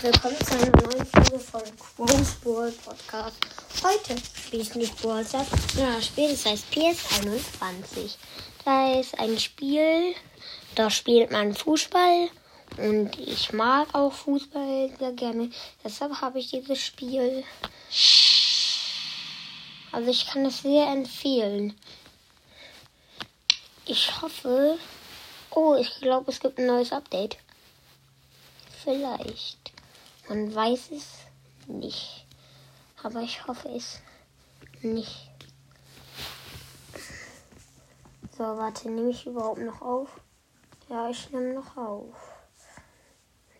willkommen zu einer neuen Folge von Crow's Brawl Podcast. Heute spiele ich nicht Brawl Stars, sondern das Spiel, das heißt PS21. Da ist ein Spiel, da spielt man Fußball und ich mag auch Fußball sehr gerne. Deshalb habe ich dieses Spiel. Also ich kann es sehr empfehlen. Ich hoffe. Oh, ich glaube, es gibt ein neues Update. Vielleicht. Man weiß es nicht. Aber ich hoffe es nicht. So, warte, nehme ich überhaupt noch auf? Ja, ich nehme noch auf.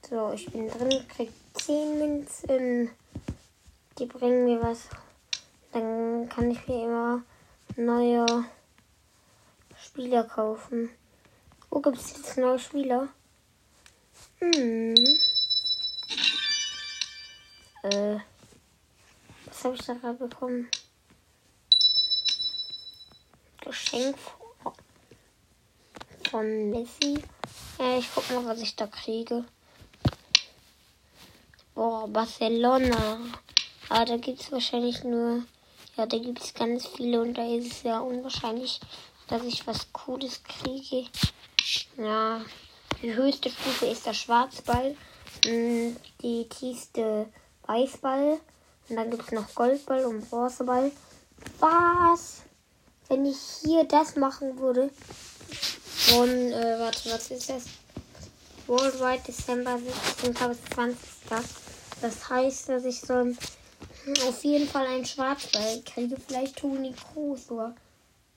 So, ich bin drin, krieg 10 Münzen. Die bringen mir was. Dann kann ich mir immer neue Spieler kaufen. Wo gibt es jetzt neue Spieler? Hm. Äh. Was habe ich da gerade bekommen? Geschenk von Messi. Ja, ich guck mal, was ich da kriege. Boah, Barcelona. Aber da gibt es wahrscheinlich nur. Ja, da gibt es ganz viele und da ist es ja unwahrscheinlich, dass ich was Cooles kriege. Ja, die höchste Stufe ist der Schwarzball. Mm, die tiefste Weißball. Und dann gibt es noch Goldball und Bronzeball. Was? Wenn ich hier das machen würde. Von, äh, warte, was ist das? Worldwide December 16. bis 20. Das heißt, dass ich so auf jeden Fall einen Schwarzball kriege. Vielleicht Toni Kroos oder.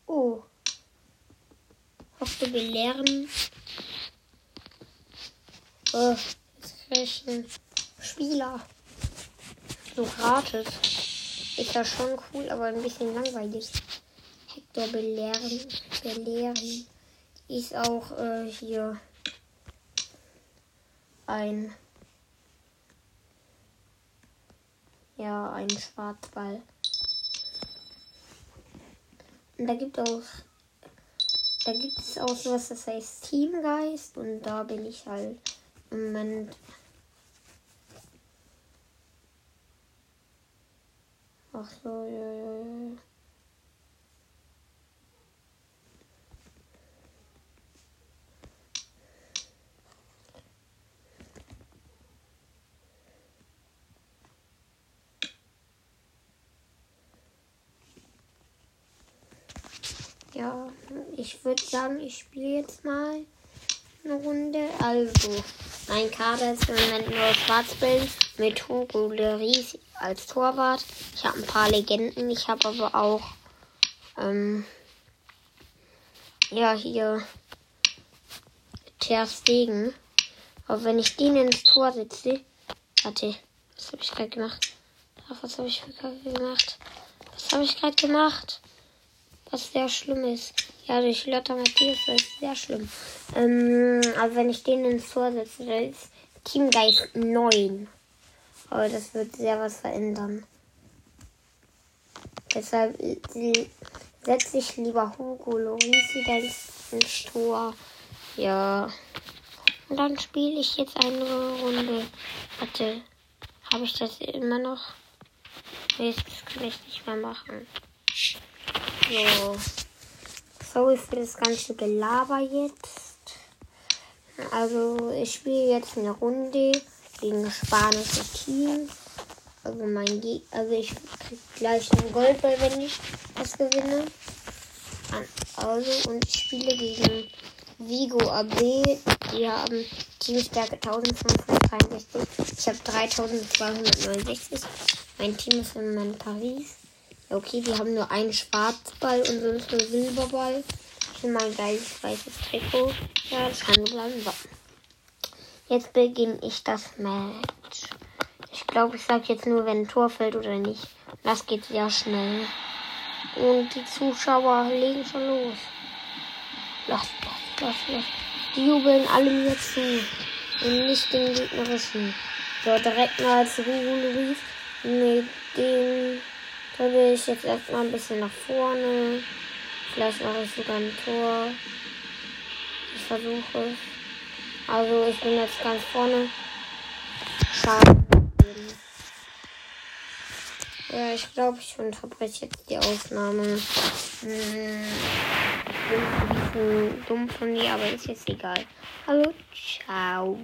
Oh. Hoffe, wir lernen. Oh, kriege ich einen Spieler. So gratis. Ist ja schon cool, aber ein bisschen langweilig. Hector belehren. Belehren. Ist auch äh, hier ein. Ja, ein Schwarzball. Und da gibt auch. Da gibt es auch sowas, das heißt Teamgeist. Und da bin ich halt im Moment Ach so, ja, ja, ja. Ja, ich würde sagen, ich spiele jetzt mal eine Runde. Also, mein Kader ist im Moment nur Schwarzbild mit Hugo Leris als Torwart. Ich habe ein paar Legenden. Ich habe aber auch ähm, ja hier Ter Stegen. Aber wenn ich den ins Tor setze, warte, was habe ich gerade gemacht? Ach, was habe ich gerade gemacht? Was habe ich gerade gemacht? Was sehr schlimm ist. Ja, durch Lothar Matthäus ist sehr schlimm. Ähm, also wenn ich den ins Tor setze, dann ist Teamgeist 9. Aber das wird sehr was verändern. Deshalb setze ich lieber Hugo Loris ins Tor. Ja. Und dann spiele ich jetzt eine Runde. Warte, habe ich das immer noch? Nee, das kann ich nicht mehr machen. So. Sorry für das ganze Gelaber jetzt. Also, ich spiele jetzt eine Runde gegen spanische Team. Also mein Ge also ich krieg gleich einen Goldball, wenn ich das gewinne. Also und ich spiele gegen Vigo AB. Die haben Teamstärke 1563. Ich habe 3269. Mein Team ist im Moment Paris. Okay, die haben nur einen Schwarzball und sonst nur Silberball. Ich will mal geiles weißes Trikot. Ja, das kann bleiben. Jetzt beginne ich das Match. Ich glaube, ich sage jetzt nur, wenn ein Tor fällt oder nicht. Das geht sehr schnell. Und die Zuschauer legen schon los. Lass, lass, lass, lass. Die jubeln alle mir zu. Und nicht den gegnerischen. So, direkt mal als Ruhe mit dem will ich jetzt erstmal ein bisschen nach vorne. Vielleicht mache ich sogar ein Tor. Ich versuche es. Also ich bin jetzt ganz vorne. Schaden geben. Ja, ich glaube, ich unterbreche jetzt die Aufnahme. Hm, ich bin dumm von mir, aber ist jetzt egal. Hallo, ciao.